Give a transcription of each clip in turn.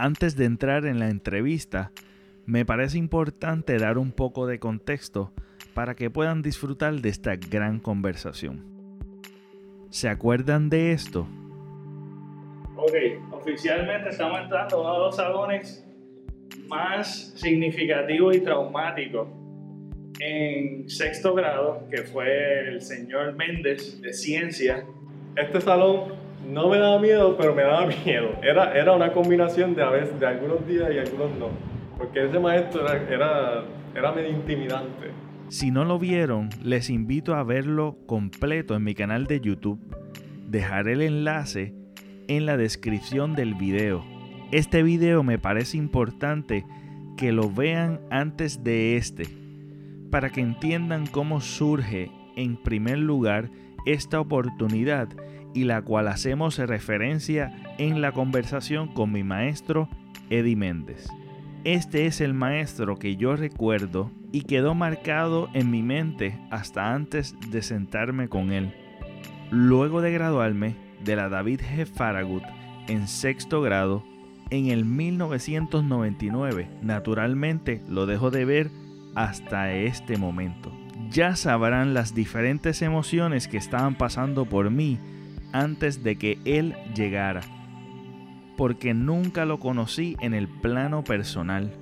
antes de entrar en la entrevista, me parece importante dar un poco de contexto para que puedan disfrutar de esta gran conversación. ¿Se acuerdan de esto? Ok, oficialmente estamos entrando a uno de los salones más significativos y traumáticos en sexto grado, que fue el señor Méndez de Ciencia. Este salón no me daba miedo, pero me daba miedo. Era, era una combinación de, a veces, de algunos días y algunos no. Porque ese maestro era, era, era medio intimidante. Si no lo vieron, les invito a verlo completo en mi canal de YouTube. Dejaré el enlace en la descripción del video. Este video me parece importante que lo vean antes de este, para que entiendan cómo surge en primer lugar esta oportunidad y la cual hacemos referencia en la conversación con mi maestro Eddie Méndez. Este es el maestro que yo recuerdo y quedó marcado en mi mente hasta antes de sentarme con él. Luego de graduarme de la David G. Farragut en sexto grado, en el 1999, naturalmente lo dejo de ver hasta este momento. Ya sabrán las diferentes emociones que estaban pasando por mí antes de que él llegara, porque nunca lo conocí en el plano personal.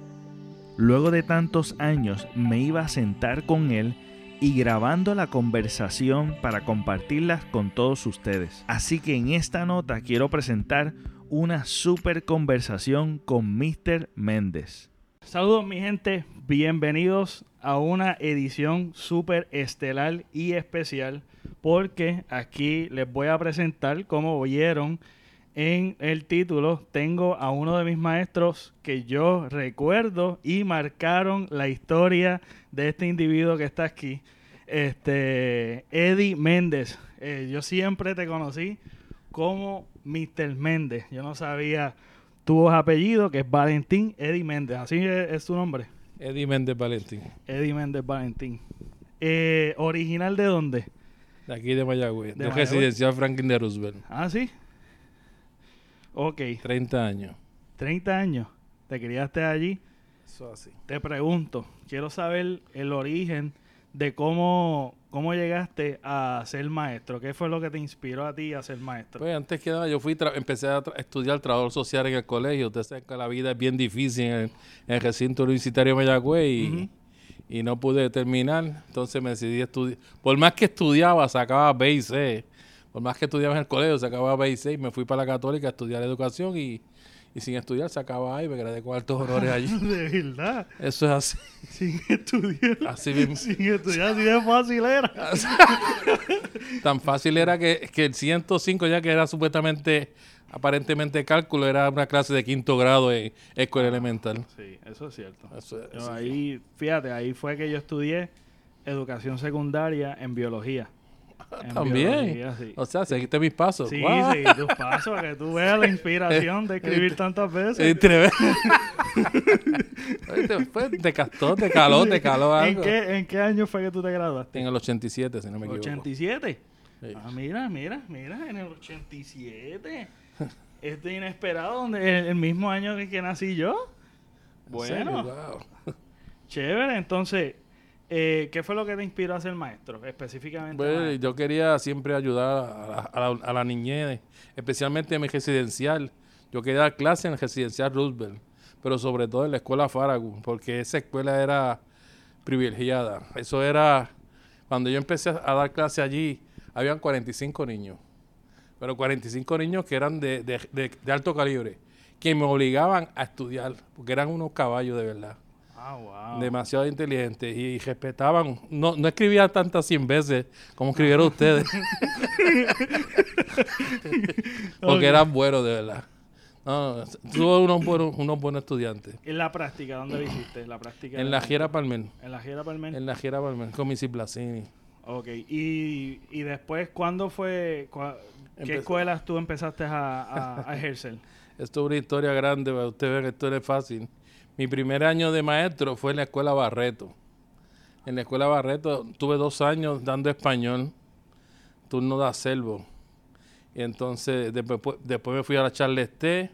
Luego de tantos años me iba a sentar con él y grabando la conversación para compartirla con todos ustedes. Así que en esta nota quiero presentar una super conversación con Mr. Méndez. Saludos mi gente, bienvenidos a una edición súper estelar y especial porque aquí les voy a presentar, como oyeron en el título, tengo a uno de mis maestros que yo recuerdo y marcaron la historia de este individuo que está aquí, este Eddie Méndez. Eh, yo siempre te conocí como Mr. Méndez. Yo no sabía tu apellido, que es Valentín Eddie Méndez. Así es, su nombre. Eddie Méndez Valentín. Eddie Méndez Valentín. Eh, ¿Original de dónde? De aquí de Mayagüez. De, residencial Franklin de Roosevelt. Ah, sí. Ok. 30 años. 30 años. ¿Te criaste allí? Eso así. Te pregunto, quiero saber el origen de cómo, cómo llegaste a ser maestro. ¿Qué fue lo que te inspiró a ti a ser maestro? Pues antes que nada, yo fui empecé a estudiar trabajo social en el colegio. Usted sabe que la vida es bien difícil en el, recinto universitario de Mayagüez y, y, no pude terminar. Entonces me decidí estudiar. Por más que estudiaba, sacaba B y C. Por más que estudiaba en el colegio, sacaba B y C. Y me fui para la católica a estudiar educación y y sin estudiar sacaba ahí, me gradué con altos honores allí. de verdad. Eso es así. Sin estudiar. Así mismo. Sin estudiar, así de fácil era. Tan fácil era que, que el 105 ya que era supuestamente, aparentemente cálculo, era una clase de quinto grado en escuela elemental. Sí, eso es cierto. ahí, fíjate, ahí fue que yo estudié educación secundaria en biología. También. O sea, seguiste mis pasos. Sí, tus pasos para que tú veas la inspiración de escribir tantas veces. te castó, te caló, te caló algo. ¿En qué, ¿En qué año fue que tú te graduaste? En el 87, si no me equivoco. ¿87? Ah, mira, mira, mira, en el 87. Este inesperado, donde el, mismo año que nací yo. Bueno. Chévere, entonces eh, ¿Qué fue lo que te inspiró a ser maestro específicamente? Pues, yo quería siempre ayudar a la, niñez, especialmente en mi residencial. Yo quería dar clases en el residencial Roosevelt, pero sobre todo en la escuela Farragut, porque esa escuela era privilegiada. Eso era, cuando yo empecé a dar clases allí, habían 45 niños, pero 45 niños que eran de, de alto calibre, que me obligaban a estudiar, porque eran unos caballos de verdad. Ah, Demasiado inteligente y, respetaban. No, no escribía tantas 100 veces como escribieron ustedes. Porque eran buenos, de verdad. No, tuvo unos buenos, unos buenos estudiantes. ¿En la práctica dónde lo hiciste? ¿La práctica en la Giera Palmen. ¿En la Giera Palmen? En la Giera Palmen, con Missy Blasini. Ok, y, y después, ¿cuándo fue, qué escuelas tú empezaste a, a, ejercer? Esto es una historia grande, usted ve que esto no es fácil. Mi primer año de maestro fue en la escuela Barreto. En la escuela Barreto tuve dos años dando español, turno de acervo. Y entonces después, después me fui a la Charles T,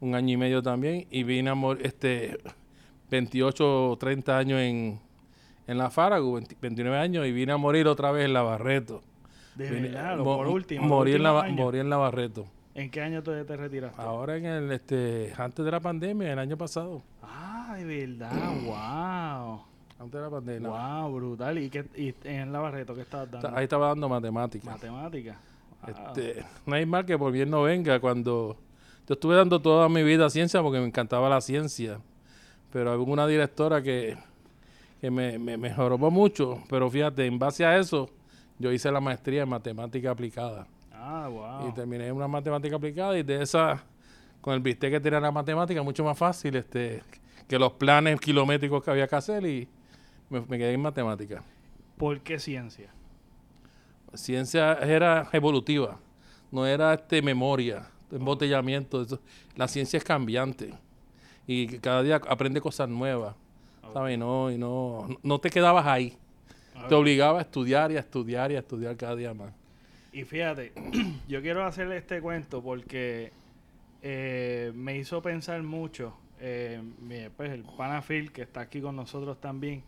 un año y medio también, y vine a morir, este, 28 o 30 años en, en la Faragu, 20 29 años, y vine a morir otra vez en la Barreto. De Vine- verdad, lo por último. Morí en, la, morí en la Barreto. ¿En qué año tú te retiraste? Ahora en el, este, antes de la pandemia, el año pasado. Ah, de verdad, wow. Antes de la pandemia. Wow, brutal. ¿Y, qué, y en la Barreto qué estabas dando? Ahí estaba dando matemáticas. Matemática. Wow. Este, no hay mal que por bien no venga. Cuando yo estuve dando toda mi vida ciencia porque me encantaba la ciencia, pero hubo una directora que, que me, me, me jorobó mucho. Pero fíjate, en base a eso, yo hice la maestría en matemática aplicada. Ah, wow. Y terminé en una matemática aplicada y de esa, con el bistec que tenía la matemática, mucho más fácil este, que los planes kilométricos que había que hacer y me, me quedé en matemática. ¿Por qué ciencia? Ciencia era evolutiva, no era este memoria, embotellamiento. eso. La ciencia es cambiante y cada día aprende cosas nuevas, ¿sabes? Y no, y no, no te quedabas ahí. Te obligaba a estudiar y a estudiar y a estudiar cada día más. Y fíjate, yo quiero hacerle este cuento porque eh, me hizo pensar mucho. eh, pues el pana Phil, que está aquí con nosotros también,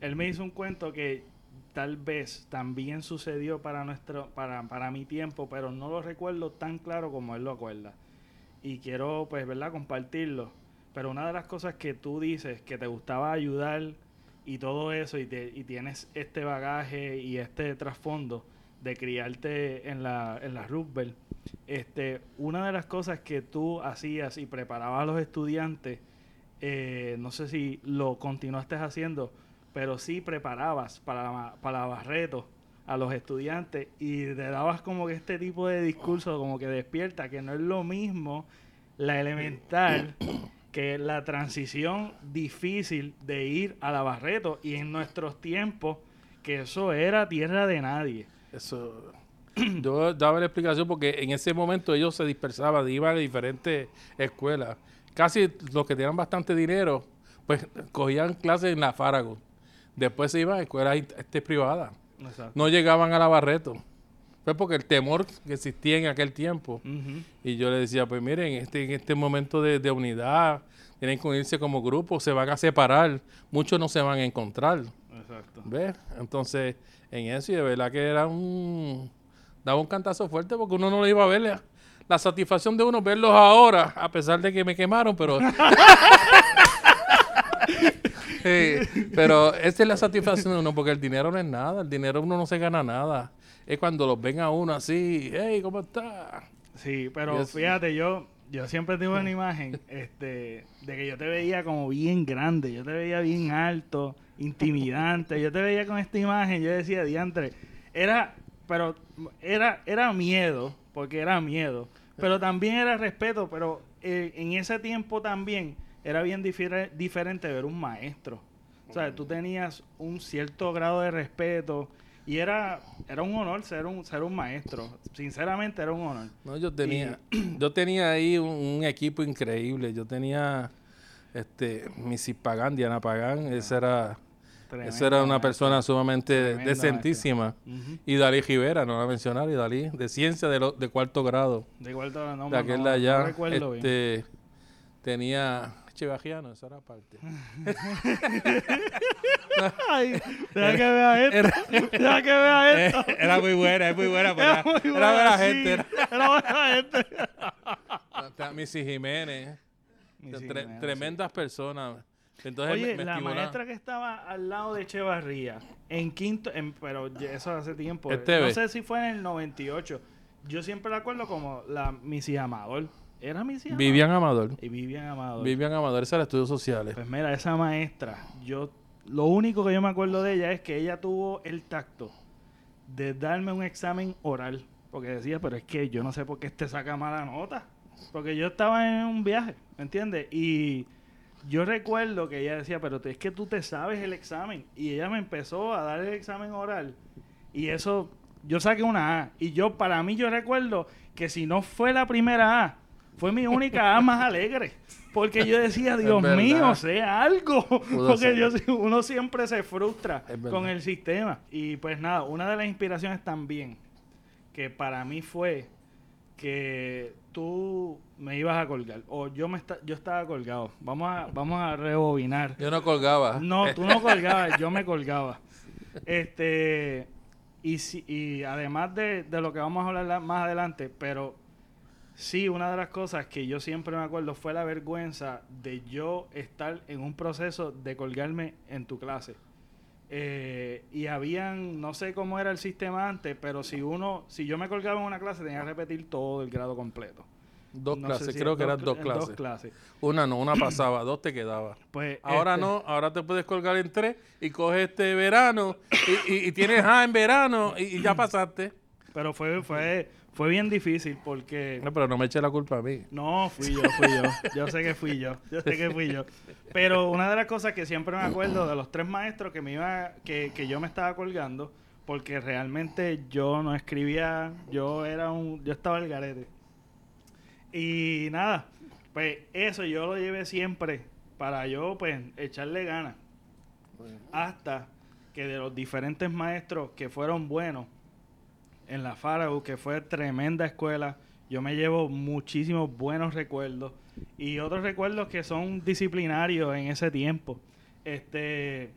él me hizo un cuento que tal vez también sucedió para nuestro, para, para mi tiempo, pero no lo recuerdo tan claro como él lo acuerda. Y quiero, pues, ¿verdad?, compartirlo. Pero una de las cosas que tú dices que te gustaba ayudar y todo eso, y, te- y tienes este bagaje y este trasfondo de criarte en la, en la Roosevelt, este, una de las cosas que tú hacías y preparabas a los estudiantes, eh, no sé si lo continuaste haciendo, pero sí preparabas para, para Barreto a los estudiantes y le dabas como que este tipo de discurso como que despierta, que no es lo mismo la elemental que la transición difícil de ir a la Barreto y en nuestros tiempos que eso era tierra de nadie. Eso. Yo daba la explicación porque en ese momento ellos se dispersaban, iban a diferentes escuelas. Casi los que tenían bastante dinero, pues cogían clases en la Farago. Después se iban a escuelas este, privadas. Exacto. No llegaban a la Barreto. Fue porque el temor que existía en aquel tiempo. Y yo le decía, pues miren, este, en este momento de, de unidad, tienen que unirse como grupo, se van a separar, muchos no se van a encontrar. Exacto. ¿Ves? Entonces, en eso, y de verdad que era un. Daba un cantazo fuerte porque uno no lo iba a ver. La, la satisfacción de uno verlos ahora, a pesar de que me quemaron, pero. Sí, pero esa es la satisfacción de uno, porque el dinero no es nada, el dinero uno no se gana nada. Es cuando los ven a uno así, hey, ¿cómo está? Sí, pero Yes. fíjate, yo, yo siempre tuve una imagen este, de que yo te veía como bien grande, yo te veía bien alto, intimidante, yo te veía con esta imagen, yo decía, diantre, era, pero era, era miedo, porque era miedo, pero también era respeto, pero eh, en ese tiempo también era bien diferente ver un maestro. O sea, tú tenías un cierto grado de respeto y era, era un honor ser un, ser un maestro. Sinceramente era un honor. No, yo tenía, yo tenía ahí un, un equipo increíble. Yo tenía este Missy Pagán, Diana Pagán, esa era, esa era una persona sumamente decentísima. Y Dalí Rivera, no la mencionar, y Dalí, de ciencia de, lo- de cuarto grado. De igual no, no, de aquel no- de allá. no recuerdo bien. este, tenía Chivajiano, esa era parte. Ay, deja que vea esto. Deja que vea esto. era muy buena, es muy buena. pero Era Era, muy era buena, buena sí. gente. Era, Era buena gente. Missy Jiménez. Missy tre- Jiménez, tremendas personas. Entonces Oye, me- la maestra que estaba al lado de Echevarría, en quinto, en- pero eso hace tiempo. No sé si fue en el 98. Yo siempre la acuerdo como la Missy Amador. ¿Era Missy Amador? Vivian Amador. Y Vivian Amador. Vivian Amador, esa era estudios sociales. Pues mira, esa maestra, yo lo único que yo me acuerdo de ella es que ella tuvo el tacto de darme un examen oral. Porque decía, pero es que yo no sé por qué este saca mala nota. Porque yo estaba en un viaje, ¿me entiendes? Y yo recuerdo que ella decía, pero es que tú te sabes el examen. Y ella me empezó a dar el examen oral. Y eso, yo saqué una A. Y yo, para mí, yo recuerdo que si no fue la primera A, fue mi única más alegre. Porque yo decía, Dios mío, sea algo. Porque yo, uno siempre se frustra con el sistema. Y pues nada, una de las inspiraciones también, que para mí fue que tú me ibas a colgar o yo me esta- yo estaba colgado. Vamos a vamos a rebobinar. Yo no colgaba. No, tú no colgabas, yo me colgaba. Este y si, y además de, de lo que vamos a hablar la- más adelante, pero sí una de las cosas que yo siempre me acuerdo fue la vergüenza de yo estar en un proceso de colgarme en tu clase. Eh, y habían, no sé cómo era el sistema antes, pero si uno, si yo me colgaba en una clase tenía que repetir todo el grado completo. Dos No clases, si creo que eran dos clases. Dos clases. Una no, una pasaba, dos te quedaba. Pues, Ahora este, no, ahora te puedes colgar en tres y coges este verano y, y- y tienes A en verano y, y ya pasaste. Pero fue, fue, fue bien difícil porque No, pero no me eche la culpa a mí. No, fui yo, fui yo. Yo sé que fui yo. Yo sé que fui yo. Pero una de las cosas que siempre me acuerdo de los tres maestros que me iba, que, que yo me estaba colgando, porque realmente yo no escribía, yo era un, yo estaba al garete. Y nada, pues eso yo lo llevé siempre para yo pues echarle ganas. Hasta que de los diferentes maestros que fueron buenos en la Farago, que fue tremenda escuela, yo me llevo muchísimos buenos recuerdos y otros recuerdos que son disciplinarios en ese tiempo. Este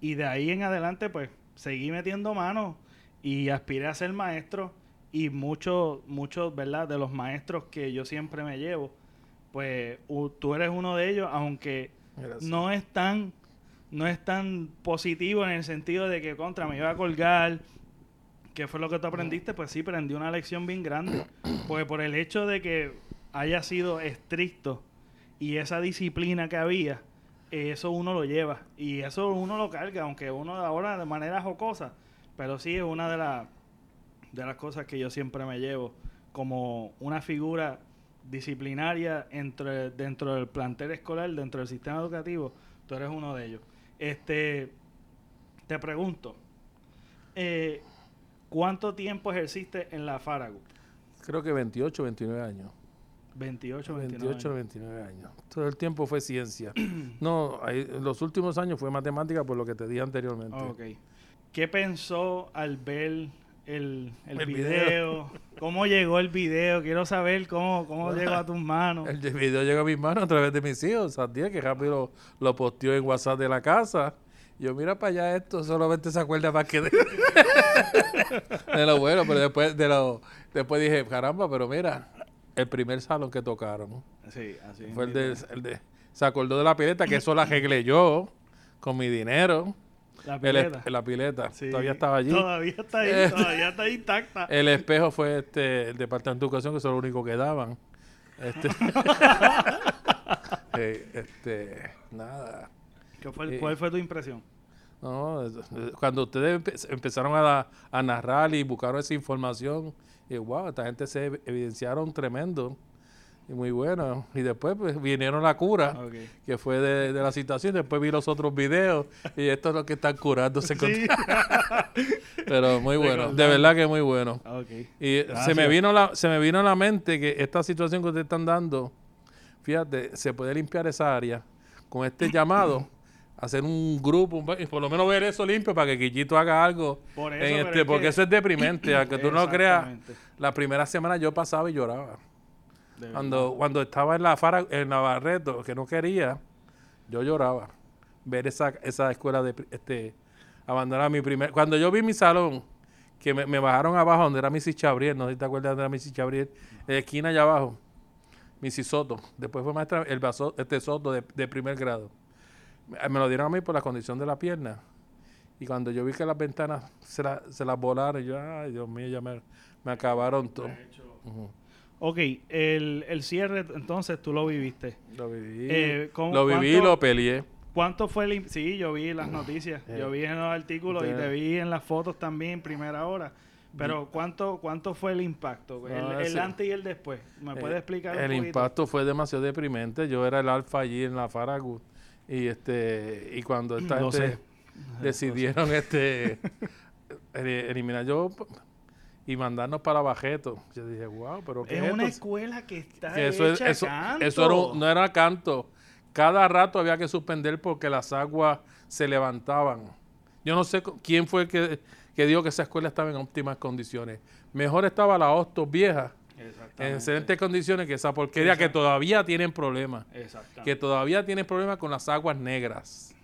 y de ahí en adelante pues seguí metiendo manos y aspiré a ser maestro y muchos muchos, ¿verdad? De los maestros que yo siempre me llevo, pues tú eres uno de ellos, aunque Gracias. no es tan no es tan positivo en el sentido de que contra me iba a colgar ¿Qué fue lo que tú aprendiste? Pues sí, aprendí una lección bien grande. Porque por el hecho de que haya sido estricto y esa disciplina que había, eso uno lo lleva. Y eso uno lo carga, aunque uno ahora de manera jocosa. Pero sí es una de, las de las cosas que yo siempre me llevo como una figura disciplinaria entre, dentro del plantel escolar, dentro del sistema educativo. Tú eres uno de ellos. Este, te pregunto, eh, ¿cuánto tiempo ejerciste en la Faragut? Creo que 28, 29 años. 28, 29 28, años. 29 años. Todo el tiempo fue ciencia. no, ahí- los últimos años fue matemática por lo que te dije anteriormente. Ok. ¿Qué pensó al ver el, el El video? ¿Cómo llegó el video? Quiero saber cómo, cómo llegó a tus manos. El de- video llegó a mis manos a través de mis hijos. Santiago, que rápido lo, lo posteó en WhatsApp de la casa. Yo, mira para allá esto, solamente se acuerda más que de, de lo bueno, pero después de lo, después dije, caramba, pero mira, el primer salón que tocaron Sí, así. fue el de, el de- se acordó de la pileta, que eso la arreglé yo con mi dinero. La pileta. la pileta, Sí. todavía estaba allí. Todavía está ahí, Eh. todavía está intacta. El espejo fue este el departamento de educación, que eso es lo único que daban. Este, Eh, este, nada. ¿Qué fue, eh, ¿Cuál fue tu impresión? No, es- cuando ustedes empe- empezaron a, narrar y buscaron esa información, y wow, esta gente se ev- evidenciaron tremendo y muy bueno. Y después pues, vinieron la cura, que fue de, de la situación. Después vi los otros videos y esto es lo que están curándose. Sí. Pero muy bueno, de verdad que muy bueno. Ok. Y Gracias. se me vino la, se me vino a la mente que esta situación que ustedes están dando, fíjate, se puede limpiar esa área con este llamado, hacer un grupo, y por lo menos ver eso limpio para que Quillito haga algo. Por eso, en este, es porque que- eso es deprimente, aunque tú no creas. La primera semana yo pasaba y lloraba. De verdad. Cuando, cuando estaba en la Fara, en Navarreto, que no quería, yo lloraba. Ver esa, esa escuela de este abandonar mi primer. Cuando yo vi mi salón, que me, me bajaron abajo donde era Missy Chabriel, no sé si te acuerdas donde era Missy Chabriel, en la esquina allá abajo, Missy Soto. Después fue maestra el vaso, este Soto de, de primer grado. Me, me lo dieron a mí por la condición de la pierna. Y cuando yo vi que las ventanas se, la- se las volaron, yo, ay Dios mío, ya me, me acabaron todo. Ujú. Ok, el, el cierre, entonces tú lo viviste. Lo viví. Eh, ¿cómo- lo viví y cuánto- lo peleé. ¿Cuánto fue el... Sí, yo vi las noticias, Eh. yo vi en los artículos y te vi en las fotos también primera hora. Pero ¿cuánto cuánto fue el impacto? El, el antes y el después. ¿Me puedes Eh, explicar un El poquito? impacto fue demasiado deprimente. Yo era el alfa allí en la Faragut. Y este y cuando esta gente sé. decidieron este eli- eliminar yo y mandarnos para Bajeto. Yo dije, wow, pero ¿qué Es es una esto? escuela que está Que eso, es- hecha eso, canto. eso era un- no era canto. Cada rato había que suspender porque las aguas se levantaban. Yo no sé quién fue el que, que dijo que esa escuela estaba en óptimas condiciones. Mejor estaba la Hostos vieja en excelentes condiciones que esa porquería que todavía tienen problemas. Que todavía tienen problemas con las aguas negras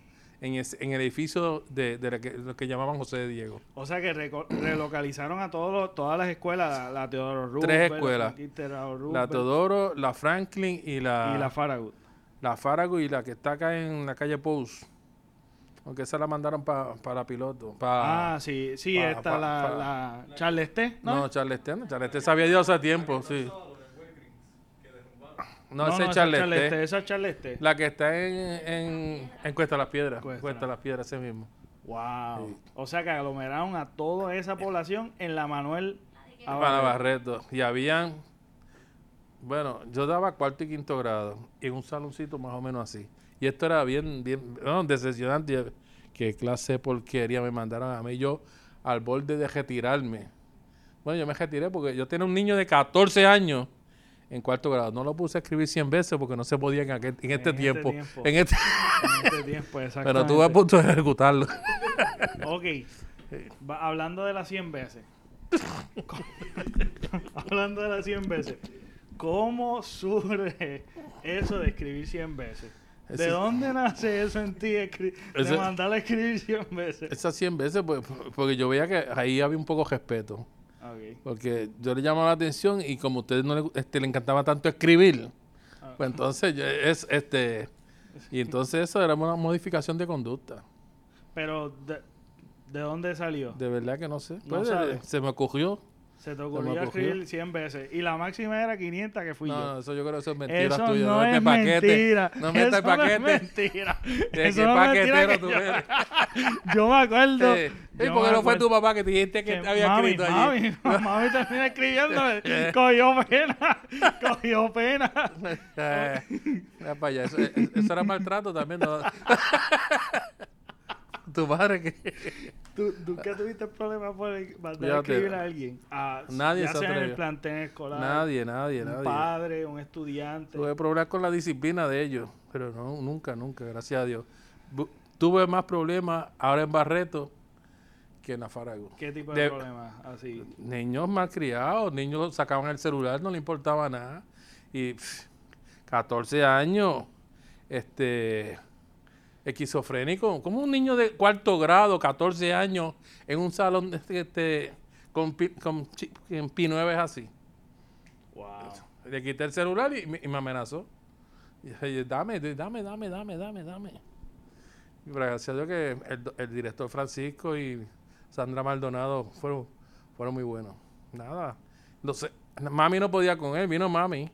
en, es- en el edificio de, de lo, que, lo que llamaban José de Diego. O sea que relocalizaron a todos los- todas las escuelas, la, la Teodoro Roosevelt, Tres la escuelas. La Teodoro, la Franklin y la, y la Farragut. la Farago y la que está acá en la calle Pous. Aunque esa la mandaron para piloto. Pa, Ah, sí, sí, pa- esta pa- la, pa- la Charles T, ¿no? no, Charleston. no, Charleston se había ido hace tiempo, sí. No, ese es esa Charleston. Charles T, esa es Charles T. La que está en, en, en Cuesta de las Piedras. Cuesta. Cuesta de las Piedras, ese mismo. Wow. Sí. O sea que aglomeraron a toda esa población en la Manuel Para Barreto. Y habían. Bueno, yo daba cuarto y quinto grado. Y en un saloncito más o menos así. Y esto era bien, bien, no, decepcionante. Que clase de porquería me mandaron a mí. Yo al borde de retirarme. Bueno, yo me retiré porque yo tenía un niño de 14 años en cuarto grado. No lo puse a escribir 100 veces porque no se podía en, aquel- en este este tiempo. tiempo. En este, en este tiempo, pero estuve a punto de ejecutarlo. Ok. Va- hablando de las 100 veces. hablando de las 100 veces. ¿Cómo surge eso de escribir 100 veces? ¿De Ese- dónde nace eso en ti escri- de Ese- mandar a escribir 100 veces? Esas 100 veces, pues, porque yo veía que ahí había un poco de respeto. Porque yo le llamaba la atención y como a ustedes no le, este, le encantaba tanto escribir, Ah. pues entonces yo- es este y entonces eso era una modificación de conducta. Pero, ¿de, de dónde salió? De verdad que no sé. Pues, eh, se me ocurrió. Se te ocurrió escribir 100 veces. Y la máxima era 500 que fui No, yo. no, eso yo creo que eso es mentira Eso tuya. no metas es paquete. mentira. No metas Eso no es paquete. mentira. De Eso qué no paquetero que tú yo- eres. Yo me acuerdo. Eh, yo ¿Y me por qué no fue tu papá que te dijiste que, que había mami, escrito allí? Mami, mami termina escribiendo. cogió pena. Cogió pena. Eh, allá. Eso, eso- eso era maltrato también. Tu madre que... ¿Tú, ¿Nunca tuviste problemas por mandar a escribir a alguien? A- Nadie ya se sea en el atrevió. plantel escolar. Nadie, nadie, Un nadie. padre, un estudiante. Tuve problemas con la disciplina de ellos, pero no, nunca, nunca, gracias a Dios. Bu- tuve más problemas ahora en Barreto que en la Farago. ¿Qué tipo de, De- problemas? Así. Niños malcriados, niños sacaban el celular, no le importaba nada. Y pff, 14 años, este, esquizofrénico. como un niño de cuarto grado, 14 años, en un salón este, este, con, con, en P9 así? Wow. Le quité el celular y, me- y me amenazó. Y dije, dame, dame, dame, dame, dame, dame. Y gracias a Dios que el, el director Francisco y Sandra Maldonado fueron, fueron muy buenos. Nada. Sé, mami no podía con él, vino mami.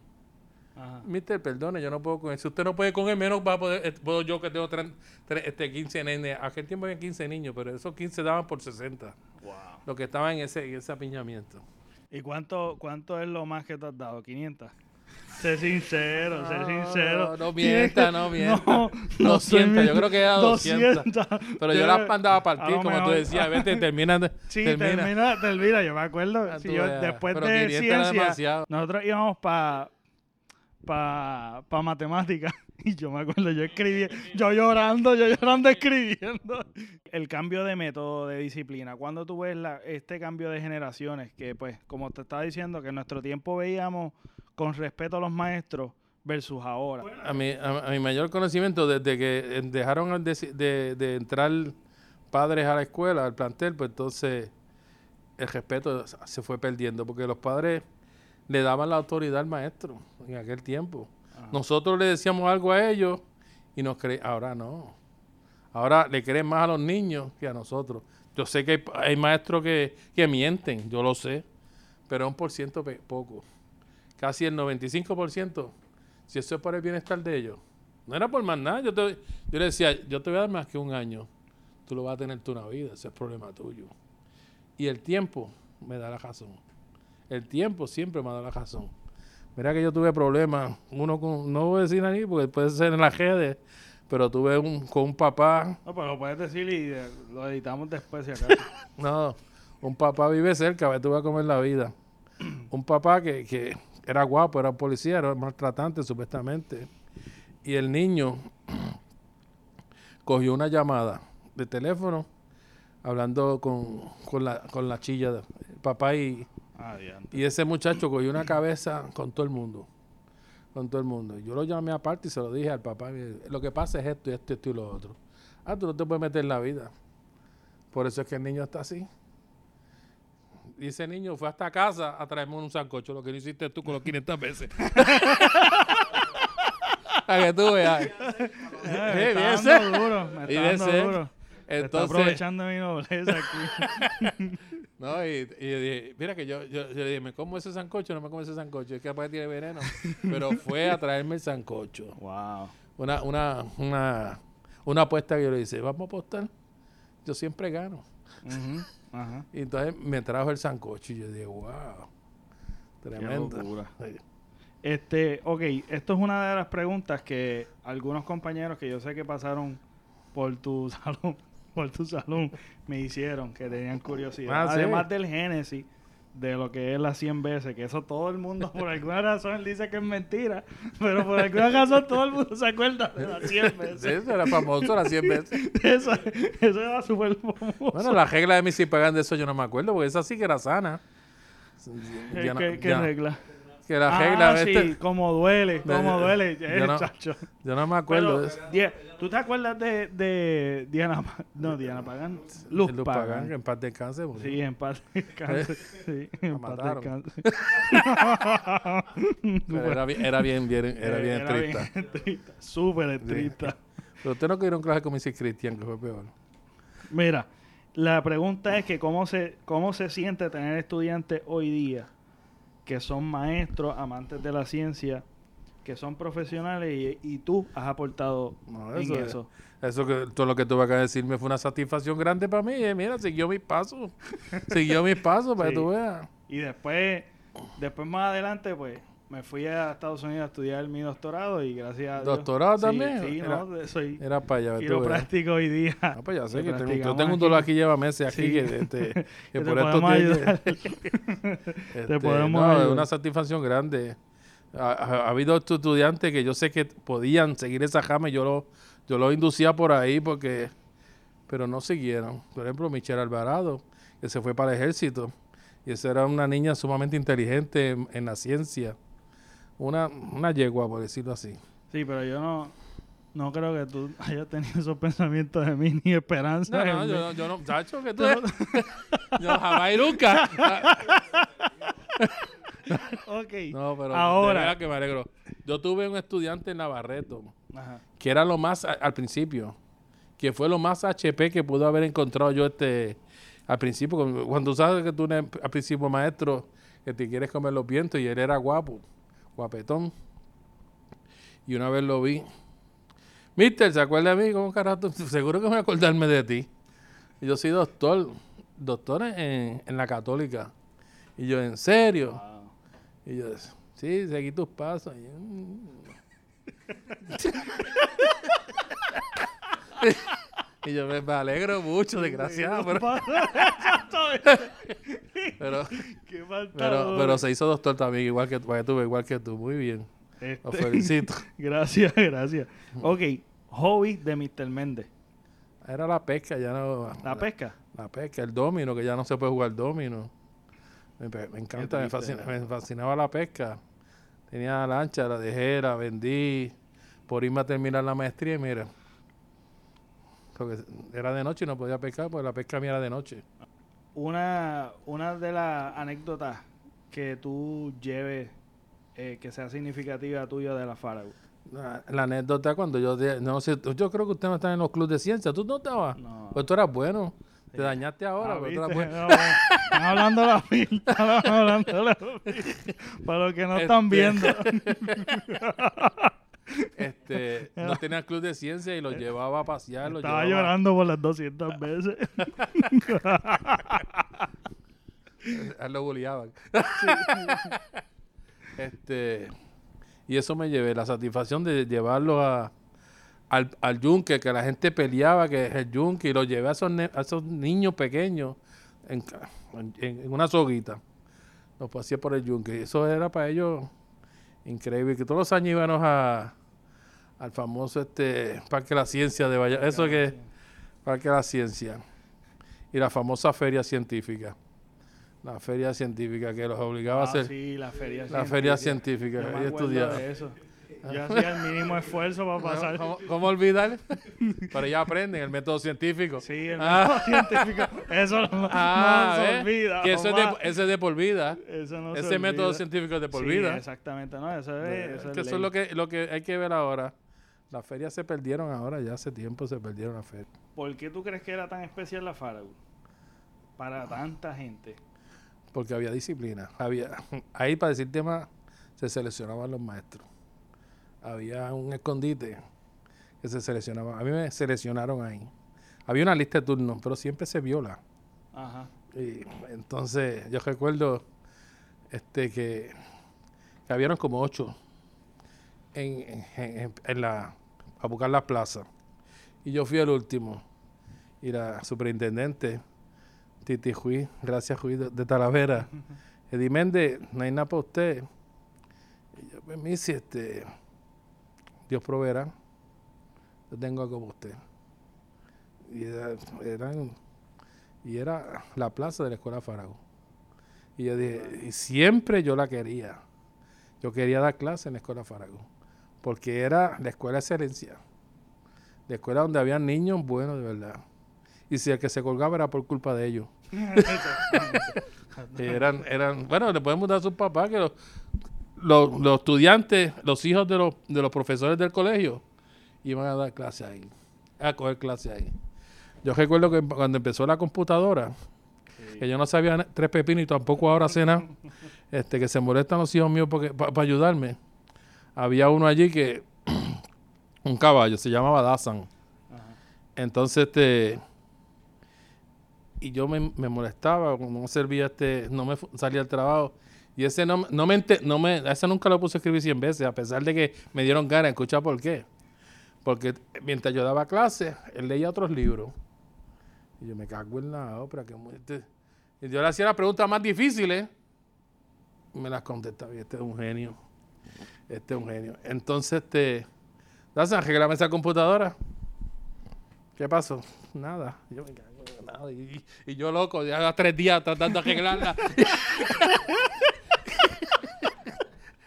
Ajá. Mister, perdone, yo no puedo con él. Si usted no puede con él, menos va a poder, eh, puedo yo que tengo tres, tres, este, 15 nenes. Aquel tiempo había 15 niños, pero esos 15 daban por 60. Wow. Los que estaban en ese, en ese apiñamiento. ¿Y cuánto, cuánto es lo más que te has dado? ¿500? Sé sincero, sé No, sincero. no mienta, no mienta. No, no 200, soy- yo creo que era 200. Pero yo las mandaba a a partir, lo como tú mejor- decías, vete, termina. Sí, termina. termina, termina, yo me acuerdo. Ah, si tú yo, después Pero de 500 era ciencia, demasiado. nosotros íbamos para pa, pa matemáticas. Y yo me acuerdo, yo escribí, yo llorando, yo llorando escribiendo. El cambio de método de disciplina, cuando tú ves la, este cambio de generaciones, que pues, como te estaba diciendo, que en nuestro tiempo veíamos con respeto a los maestros versus ahora. A mi, a, a mi mayor conocimiento, desde que eh, dejaron de, de- de entrar padres a la escuela, al plantel, pues entonces el respeto se fue perdiendo, porque los padres le daban la autoridad al maestro en aquel tiempo. Ajá. Nosotros le decíamos algo a ellos y nos cre ahora no. Ahora le creen más a los niños que a nosotros. Yo sé que hay, hay maestros que, que mienten, yo lo sé, pero es un por ciento poco. Casi el 95%, si eso es para el bienestar de ellos. No era por más nada. Yo, te- yo le decía, yo te voy a dar más que un año. Tú lo vas a tener tú una vida, ese es problema tuyo. Y el tiempo me da la razón. El tiempo siempre me da la razón. Mira que yo tuve problemas, uno con, no voy a decir ahí porque puede ser en las redes, pero tuve un, con un papá, No, pero lo puedes decir y eh, lo editamos después si acaso. no, un papá vive cerca, a ver, tú vas a comer la vida. Un papá que, que era guapo, era policía, era maltratante supuestamente. Y el niño cogió una llamada de teléfono hablando con, con la, con la chilla, de- papá y, Adiante. Y ese muchacho cogió una cabeza con todo el mundo. Con todo el mundo. Yo lo llamé aparte y se lo dije al papá. Lo que pasa es esto y esto, esto y lo otro. Ah, tú no te puedes meter en la vida. Por eso es que el niño está así. Y ese niño fue hasta casa a traerme un sancocho, lo que no hiciste tú con los 500 veces. a que tú veas. Me bien está dando sé. duro, me Y bien Se está Entonces, aprovechando mi nobleza aquí. no, y, y dije, mira que yo, yo, yo le dije, ¿me como ese sancocho no me como ese sancocho? Es que aparte tiene veneno. Pero fue a traerme el sancocho. wow. Una, una, una, una apuesta que yo le hice, vamos a apostar. Yo siempre gano. Ajá. Y entonces me trajo el sancocho y yo dije, wow, tremendo. Este, ok, esto es una de las preguntas que algunos compañeros que yo sé que pasaron por tu salón, por tu salón, me hicieron, que tenían curiosidad. Ah, ¿sí? Además del génesis de lo que es las 100 veces, que eso todo el mundo, por alguna razón, él dice que es mentira, pero por alguna razón todo el mundo se acuerda de las 100 Sí, veces. eso era famoso las 100 veces. Eso, eso era súper famoso. Bueno, la regla de mis si pagan de eso yo no me acuerdo, porque esa sí que era sana. ¿Qué, Ya no- qué- qué ya- regla? Que la ah, regla, sí, este, como duele, como duele. yo eh, no- yo no me acuerdo de eso. ¿Tú te acuerdas de, de Diana No, Diana Pagán. Luz, Luz. Pagán, que en paz descanse. porque- Sí, en paz descanse. Sí, en paz descanse. era, bien- era bien, bien, era bien estricta. bien estricta, Súper estricta. Pero usted no quiere un clase con Mrs. Cristian, que fue peor. Mira, la pregunta es que cómo se, cómo se siente tener estudiantes hoy día que son maestros, amantes de la ciencia, que son profesionales y, y tú has aportado No, en eso eso. es- Eso que todo lo que tuve que decirme fue una satisfacción grande para mí. eh, Mira, siguió mis pasos. siguió mis pasos para Sí. que tú veas. Y después, después más adelante, pues, me fui a Estados Unidos a estudiar mi doctorado y gracias a Dios. ¿Doctorado también? Sí, Era- no, soy Era para allá. tú quiropráctico hoy día. Ah, pues ya sé Que tengo, yo tengo un dolor aquí lleva meses aquí Sí. que, este, que te por esto que- ayudar. este, podemos no, es ayudar. una satisfacción grande. Ha, ha- ha habido estos estudiantes que yo sé que podían seguir esa jama y yo lo, yo lo inducía por ahí porque pero no siguieron. Por ejemplo, Michelle Alvarado, que se fue para el ejército. Y esa era una niña sumamente inteligente en, en la ciencia. Una, una yegua, por decirlo así. Sí, pero yo no, no creo que tú hayas tenido esos pensamientos de mí ni esperanza. No, no, yo, no- yo no, chacho, que tú yo jamás y nunca. Ok. No, pero Ahora. de verdad que me alegro. Yo tuve un estudiante en Navarreto, Ajá. que era lo más, al principio, que fue lo más HP que pudo haber encontrado yo este al principio. cuando- sabes que tú eres al principio maestro, que te quieres comer los vientos, y él era guapo, guapetón. Y una vez lo vi. Mister, ¿se acuerda de mí? ¿Cómo carajo? Seguro que voy a acordarme de ti. Yo soy doctor, doctor en, en la católica. Y yo, ¿en serio? Wow. Y yo, sí, seguí tus pasos. Y, mm. Y yo me, me alegro mucho, desgraciado. Pero, pero, Qué pero, pero se hizo doctor también, igual que, tú, igual que tú. Muy bien. Este, felicito. gracias, gracias. Ok, hobby de Mr. Méndez. Era la pesca, ya no. La pesca. La pesca, el domino, que ya no se puede jugar domino. Me, me encanta, me, fascinaba la pesca. Tenía lancha, la dejé, la vendí por irme a terminar la maestría y mira. Porque era de noche y no podía pescar, porque la pesca mía era de noche. Una, una de las anécdotas que tú lleves eh, que sea significativa tuya de la Farago. La, la anécdota cuando yo, de- no sé, yo creo que usted no está en los clubes de ciencia, ¿tú no estabas? No. Pues tú eras bueno, te dañaste ahora, Ah. No, Están hablando la fila. Están hablando la fila. Para los que no están Este- viendo. Este, no tenía club de ciencia y lo llevaba a pasear. lo Estaba llevaba- llorando por las 200 veces. A lo bulliaban. este, y eso me llevé, la satisfacción de llevarlo a, al, al yunque, que la gente peleaba, que es el yunque, y lo llevé a esos, a esos niños pequeños en, ca- en- en una soguita. Los pasé por el yunque. Y eso era para ellos increíble. Que todos los años íbamos a, al famoso este Parque de la Ciencia de Valladolid. Eso que Parque de la Ciencia. Y la famosa feria científica. La feria científica que los obligaba a Ah, hacer. sí, la feria la feria científica. Yo me estudiaba. de eso. Yo hacía el mínimo esfuerzo para pasar. ¿Cómo, cómo olvidar? Pero ya aprenden el método científico. Sí, el Ah. método científico. Eso no, Ah, no se olvida. Que eso es, de, ese es de por vida. Eso no se Ese método olvida. científico es de por Sí, vida. exactamente. No, eso es, eso es que eso ley. es lo que, lo que hay que ver ahora. Las ferias se perdieron ahora, ya hace tiempo se perdieron las ferias. ¿Por qué tú crees que era tan especial la Faragut? Para tanta gente. Porque había disciplina. Había, ahí, para decirte más, se seleccionaban los maestros. Había un escondite que se seleccionaba. A mí me seleccionaron ahí. Había una lista de turnos, pero siempre se viola. Ajá. Y entonces, yo recuerdo este que, que habían como ocho en, en- en- en la, a buscar las plazas. Y yo fui el último. Y la superintendente, Titi Juiz, gracias Juiz de, de Talavera, Eddie Méndez, no hay nada para usted. Y yo, pues, Missy, este, Dios proveerá. Yo tengo algo para usted. Y era, eran y era la plaza de la escuela Farago. Y yo dije, y siempre yo la quería. Yo quería dar clase en la escuela Farago. Porque era la escuela de excelencia. La escuela donde había niños buenos de verdad. Y si el que se colgaba era por culpa de ellos. Eran, eran, bueno, le podemos dar a sus papás que los, los, los estudiantes, los hijos de los, de los profesores del colegio, iban a dar clase ahí, a coger clase ahí. Yo recuerdo que cuando empezó la computadora, que yo no sabía tres pepinos y tampoco ahora sé nada, este, que se molestan los hijos míos para ayudarme. Había uno allí que, un caballo, se llamaba Dazan. Entonces, este, y yo me, me molestaba, no servía este, no me salía el trabajo. Y ese no, no me, ente- no me, ese nunca lo puse a escribir 100 veces, a pesar de que me dieron ganas de escuchar por qué. Porque mientras yo daba clases, él leía otros libros. Y yo me cago en la ópera. Que, este- y yo le hacía las preguntas más difíciles. Y me las contestaba. Y este es un genio. Este es un genio. Entonces, este, Dazan, arreglame esa computadora. ¿Qué pasó? Nada. Yo me cago en nada. Y, y yo loco, ya tres días tratando de arreglarla.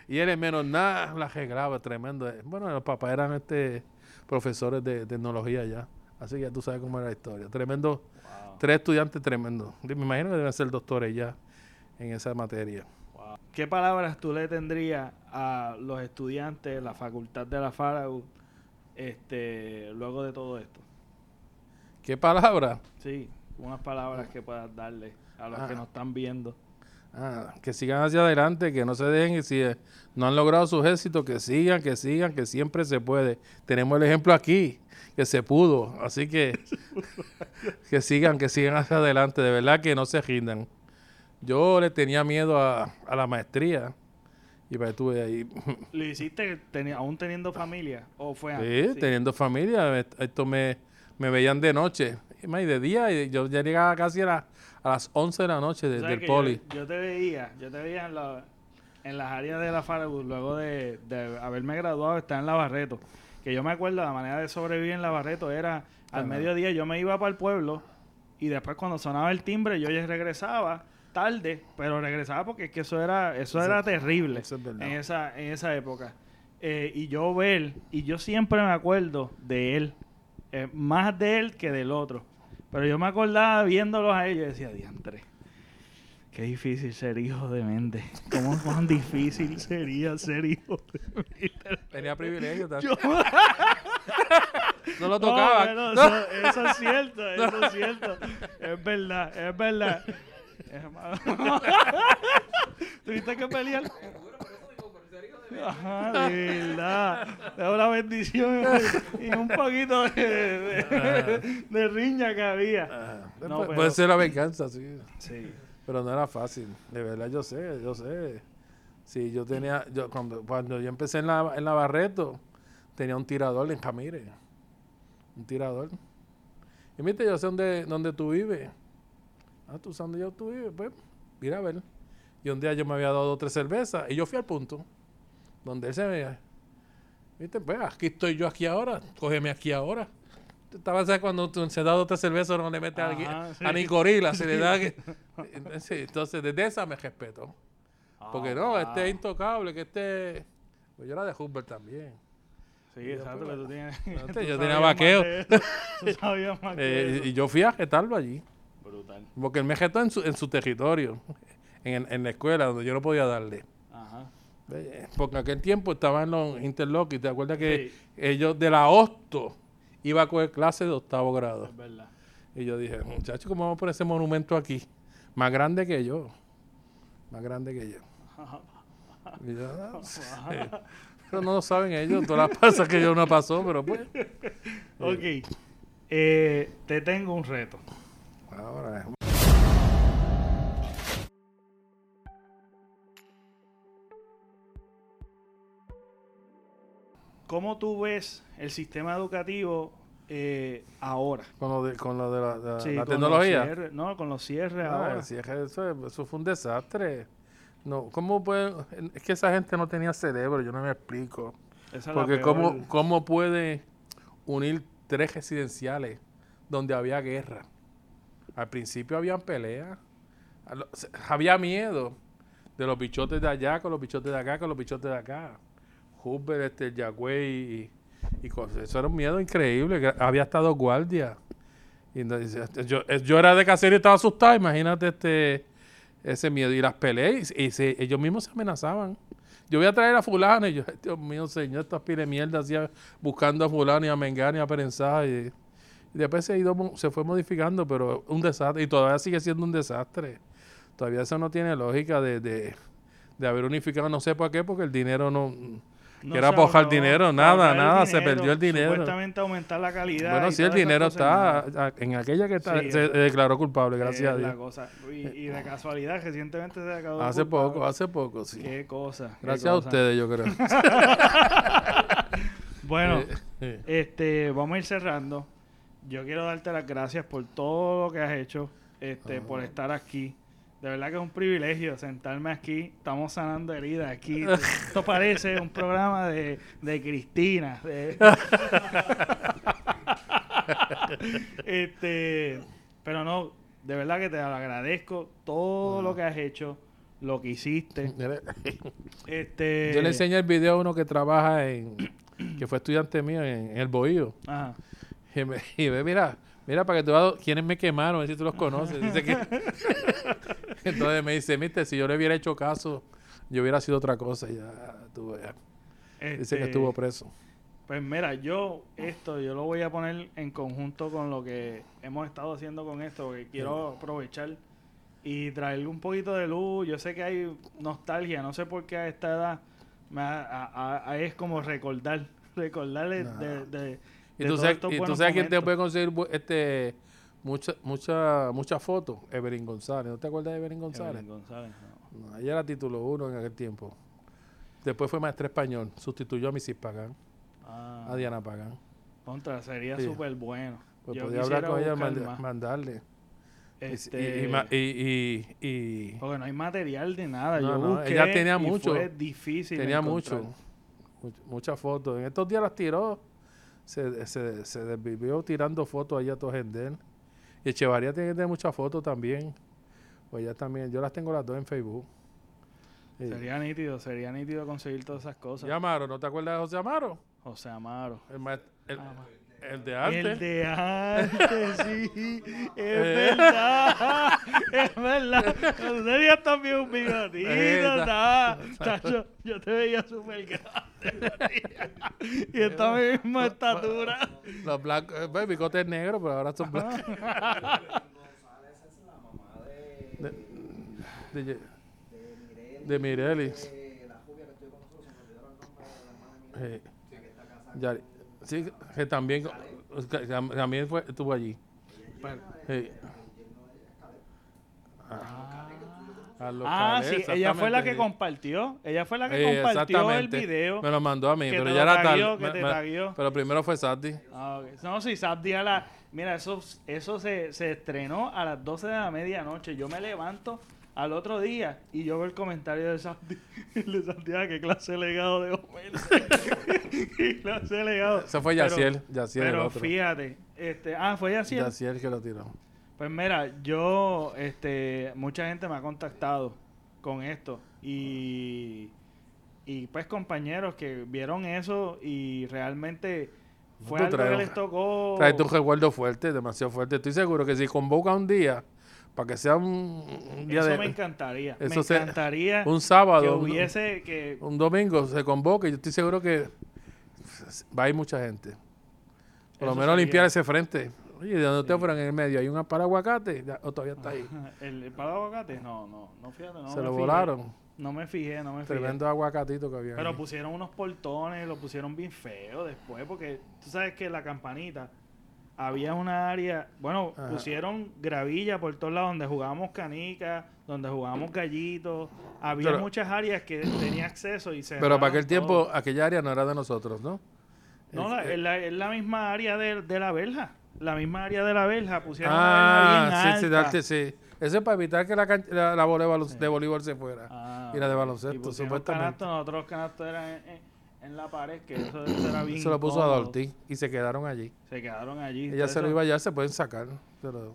y él en menos nada la arreglaba, tremendo. Bueno, los papás eran este profesores de tecnología ya. Así que ya tú sabes cómo era la historia. Tremendo. Tres estudiantes tremendos. Me imagino que deben ser doctores ya en esa materia. ¿Qué palabras tú le tendrías a los estudiantes de la facultad de la Faragut este, luego de todo esto? ¿Qué palabra? Sí, unas palabras que puedas darle a los Ah. que nos están viendo. Ah, que sigan hacia adelante, que no se dejen y si eh, no han logrado sus éxitos, que sigan, que sigan, que siempre se puede. Tenemos el ejemplo aquí, que se pudo, así que que sigan, que sigan hacia adelante, de verdad que no se rindan. Yo le tenía miedo a, a la maestría y pues estuve ahí, ¿Lo hiciste teni- aún teniendo familia? ¿O fue sí, antes? Sí. teniendo familia, est- esto me, me veían de noche y de día, y yo ya llegaba casi a, la- a las 11 de la noche de- ¿Sabes del poli. Yo, yo te veía, yo te veía en, la- en las áreas de la Faragut luego de, de haberme graduado, estar en la Barreto. Que yo me acuerdo, la manera de sobrevivir en la Barreto era al Ajá. mediodía yo me iba para el pueblo y después cuando sonaba el timbre yo ya regresaba tarde, pero regresaba porque es que eso era, eso Eso- era terrible eso es verdad. en esa, en esa época. Eh, y yo ver, y yo siempre me acuerdo de él, eh, más de él que del otro. Pero yo me acordaba viéndolos a ellos y decía, diantre, qué difícil ser hijo de mente. ¿Cómo cuán difícil sería ser hijo de mente? Tenía privilegio también. Yo- No lo tocaba. No, bueno, No. Eso, eso es cierto, eso es cierto. Es verdad, es verdad. Es. ¿Tuviste que pelear? Ajá, de verdad. Es una bendición y un poquito de, de- de riña que había. No, pu- pero- Puede ser la venganza, sí. Sí. Pero no era fácil. De verdad, yo sé, yo sé. Sí, yo tenía, yo cuando, cuando yo empecé en la, en la Barreto, tenía un tirador en Jamírez. Un tirador. Y mire, yo sé dónde, dónde tú vives. Ah, tú sabes dónde yo tú vives, pues, mira a ver. Y un día yo me había dado dos o tres cervezas y yo fui al punto donde él se veía. Viste, pues aquí estoy yo aquí ahora, cógeme aquí ahora. Estaba cuando tú- se da otra cerveza no le mete a, Ajá, sí. a ni gorila, se le da que... Sí, entonces, desde esa me respeto. Porque Ah, no, wow. este es intocable, que este... Pues yo era de Hubert también. Sí, exacto, que tú tienes. Tú yo tenía vaqueo. Tú sabías más Eh, y yo fui a jetarlo allí. Brutal. Porque él me jetó en su, en su territorio, en, en la escuela, donde yo no podía darle. Eh, Porque aquel tiempo estaban en los interlock y te acuerdas que Sí. ellos de la hosto iba a coger clases de octavo grado. Es verdad. Y yo dije, muchachos, ¿cómo vamos a poner ese monumento aquí? Más grande que yo. Más grande que yo. Y yo, "Ah, sí". Pero no lo saben ellos, todas las pasas que yo no pasó, pero pues. Ok. Eh, te tengo un reto. Ahora, ¿Cómo tú ves el sistema educativo eh, ahora? con lo de, con lo de la, Sí, tecnología. cierres- no, con los cierres Ah, ahora. que eso, eso fue un desastre. No, ¿cómo puede? Es que esa gente no tenía cerebro, yo no me explico. Esa Porque cómo, cómo puede unir tres residenciales donde había guerra. Al principio habían peleas, había miedo de los bichotes de allá con los bichotes de acá con los bichotes de acá. Hubert, este, Yagüey y, y cosas. Eso era un miedo increíble. había estado guardia. Y entonces, este, yo, eh, yo era de caserío y estaba asustado. Imagínate este ese miedo. Y las peleas, y, se- ellos mismos se amenazaban. Yo voy a traer a fulano. Y yo, "Ay, Dios mío, señor, estas pile de mierda hacía buscando a fulano y a Mengano y a Perenzá. Y, después se, ha ido, se fue modificando, pero un desastre. Y todavía sigue siendo un desastre. Todavía eso no tiene lógica de, de, de haber unificado, no sé por qué, porque el dinero no... No que era bajar dinero, nada, nada, se perdió el dinero. Supuestamente aumentar la calidad. Bueno, sí, el dinero nada. está... En aquella que está, Sí, se eh, declaró culpable, gracias a la Dios. cosa. Y, y de casualidad, recientemente se acabó. Hace poco, hace poco, sí. Qué cosa. qué Gracias a ustedes, yo creo. Bueno, Eh, eh. este, vamos a ir cerrando. Yo quiero darte las gracias por todo lo que has hecho, este, por estar aquí. De verdad que es un privilegio sentarme aquí. Estamos sanando heridas aquí. Esto parece un programa de, de Cristina. de- este, pero no, de verdad que te lo agradezco todo lo que has hecho, lo que hiciste. Este, Yo le enseñé el video a uno que trabaja en... que fue estudiante mío en, en el Bohío. Ajá. Y, me, y ve, mira, mira para que tú veas quiénes me quemaron, a ver si tú los conoces. Dice que... Entonces me dice, viste, si yo le hubiera hecho caso, yo hubiera sido otra cosa. y Ya, tú veas. Dice Este, que estuvo preso. Pues mira, yo esto yo lo voy a poner en conjunto con lo que hemos estado haciendo con esto, porque quiero aprovechar y traerle un poquito de luz. Yo sé que hay nostalgia, no sé por qué a esta edad me ha- a- a- a- es como recordar, recordarle No. de, de y tú sabes quién te puede conseguir este muchas mucha, muchas fotos. Evelyn González. ¿No te acuerdas de Evelyn González? Evelyn González, no. No, ella era título uno en aquel tiempo. Después fue maestra español. Sustituyó a Mrs. Pagán, Ah, a Diana Pagán. contra, sería Sí. súper bueno. Pues Yo podía hablar con ella, mand- más. mandarle. Este, Y, y y- porque no hay material de nada. No, Yo no, busqué ella tenía mucho. Fue difícil. tenía encontrar. mucho, much- muchas fotos. En estos días las tiró. Se, se, se desvivió tirando fotos allá a todo Gendel. Y Echevarría tiene que tener muchas fotos también. Pues ya también, yo las tengo las dos en Facebook. Sí. Sería nítido, sería nítido conseguir todas esas cosas. Y Amaro, ¿no te acuerdas de José Amaro? José Amaro. El, maest- el, Ah, el de arte. El de antes, sí. Es Eh. verdad. Es verdad. Cuando tenías también un bigotito. Eh, ta. Chacho, yo te veía súper grande. y esta misma estatura. Los blancos, eh, pues, bigotes negros, pero ahora son blancos. González es la mamá de, De, de, Mirelis. de la rubia que estoy con nosotros, se me olvidó el nombre de la hermana de Mireles. Eh, la que está casada. ya- sí, que también, que también fue, estuvo allí. Sí. A los Ah, Calés, sí, ella fue la que sí. compartió. Ella fue la que compartió el video. Me lo mandó a mí, pero ya era Me- me- tagueó. pero primero fue Sandy. Ah. No, sí, Sabdi a la... Mira, eso, eso se, se estrenó a las 12 de la medianoche. Yo me levanto al otro día y yo veo el comentario de Santi, de Santiago, qué clase de legado de Homer. qué clase de legado. Eso fue Pero- Yaciel, Yaciel el Pero otro. fíjate, este, ah, fue Yaciel. Yaciel que lo tiró. Pues mira, yo, este, mucha gente me ha contactado con esto y, y pues compañeros que vieron eso y realmente fue algo traes que les tocó. Trae tu recuerdo fuerte, demasiado fuerte. Estoy seguro que si convoca un día, para que sea un, un día Eso de... me encantaría. Eso me encantaría un que sábado, un- hubiese que un domingo se convoca y yo estoy seguro que va a ir mucha gente. Por lo Eso menos sería- limpiar ese frente. Oye, ¿de dónde te fueron en el medio? ¿Hay un para aguacate? ¿O todavía está ahí? el, el de aguacate, no, no, no fíjate, no se me lo fijé. volaron. No me fijé, no me fijé. Tremendo aguacatito que había. Pero ahí. pusieron unos portones, lo pusieron bien feo después, porque tú sabes que la campanita había una área, bueno, Ajá. pusieron gravilla por todos lados donde jugábamos canicas, donde jugábamos gallitos, había Pero- muchas áreas que tenía acceso y se Pero para aquel todo. tiempo, aquella área no era de nosotros, ¿no? No, Es- la- eh, es, la, es la misma área de, de la verja, la misma área de la verja, pusieron Ah, una verja sí, bien sí, alta. darte, sí. Eso es para evitar que la, can- la, la bola de de voleibol se fuera. Ah, y la de y baloncesto, pusieron supuestamente. canastos, nosotros los canastos eran en, en- en la pared, que eso, eso era bien Se lo puso a. Dorothy y se quedaron allí. Se quedaron allí. Ella se lo iba allá, se pueden sacar. Pero,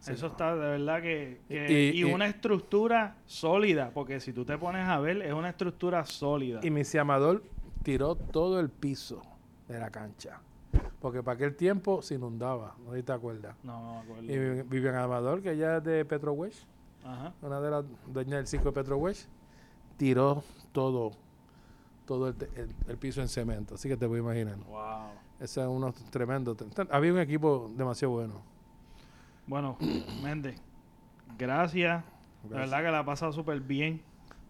sí. Eso está de verdad que... que- Y- y, y- una estructura sólida, porque si tú te pones a ver, es una estructura sólida. Y Missy Amador tiró todo el piso de la cancha. Porque para aquel tiempo se inundaba, no te acuerdas. No, no me acuerdo. Y Vivi- Vivian Amador, que ella es de Petrowesh, Ajá. una de las dueñas del circo de Petrowesh, tiró todo, todo el, el- el piso en cemento. Así que te voy a imaginar. Wow. Ese es uno tremendo. Había un equipo demasiado bueno. Bueno, Méndez, gracias. Gracias. verdad que la ha pasado súper bien.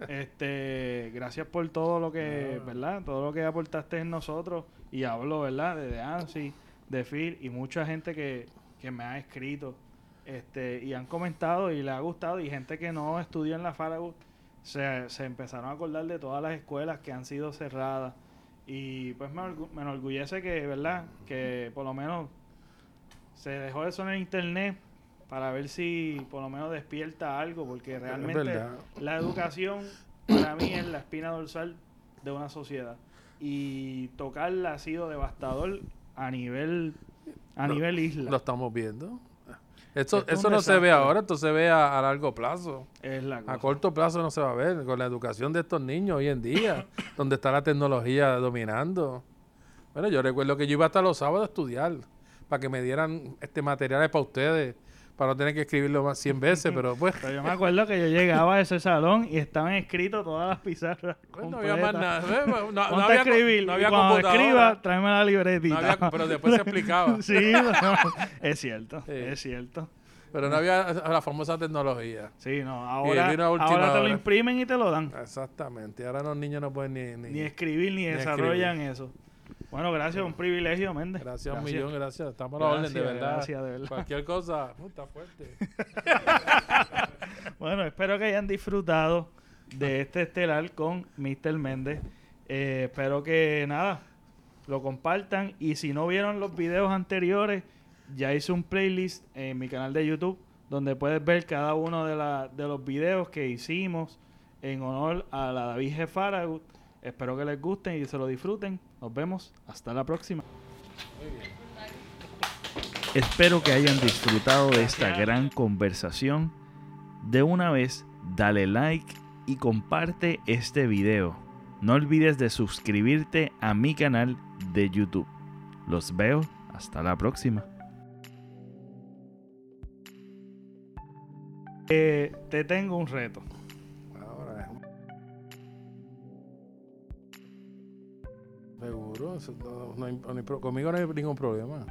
Este, gracias por todo lo que, ¿verdad? Todo lo que aportaste en nosotros. Y hablo, ¿verdad? De, de Ansi, de Phil y mucha gente que, que me ha escrito. Este, y han comentado y le ha gustado. Y gente que no estudió en la Farragut se, se empezaron a acordar de todas las escuelas que han sido cerradas. Y pues me, orgu- me enorgullece que, ¿verdad? Que por lo menos se dejó eso en el internet para ver si por lo menos despierta algo, porque realmente la educación para mí es la espina dorsal de una sociedad y tocarla ha sido devastador a nivel a nivel isla. Lo estamos viendo. Eso un no se ve ahora, esto se ve a, a largo plazo. es la cosa. A corto plazo no se va a ver. Con la educación de estos niños hoy en día, donde está la tecnología dominando. Bueno, yo recuerdo que yo iba hasta los sábados a estudiar para que me dieran este materiales para ustedes, para no tener que escribirlo más 100 veces, pero pues Pero yo me acuerdo que yo llegaba a ese salón y estaban escritos todas las pizarras. pues, no había más nada. No, había, escribir. no había cuando escriba, tráeme la libretita. No había- pero después se explicaba. sí, es cierto, Sí. es cierto. Pero no había la famosa tecnología. Sí, no, ahora, ahora te lo imprimen y te lo dan. Exactamente. Ahora los niños no pueden ni... ni- Ni escribir ni, Ni desarrollan eso. Bueno, gracias, un privilegio, Méndez. Gracias, un millón, gracias. Estamos a la orden, de verdad. gracias, de verdad. Cualquier cosa, uh, está fuerte. Bueno, espero que hayan disfrutado de este estelar con Mr. Méndez. Eh, espero que nada, lo compartan. Y si no vieron los videos anteriores, ya hice un playlist en mi canal de YouTube donde puedes ver cada uno de, la- de los videos que hicimos en honor a la David G. Farragut. Espero que les gusten y se lo disfruten. Nos vemos. Hasta la próxima. Espero que hayan disfrutado de esta gran conversación. De una vez, dale like y comparte este video. No olvides de suscribirte a mi canal de YouTube. Los veo hasta la próxima. Eh, te tengo un reto. Seguro, conmigo no hay ningún problema.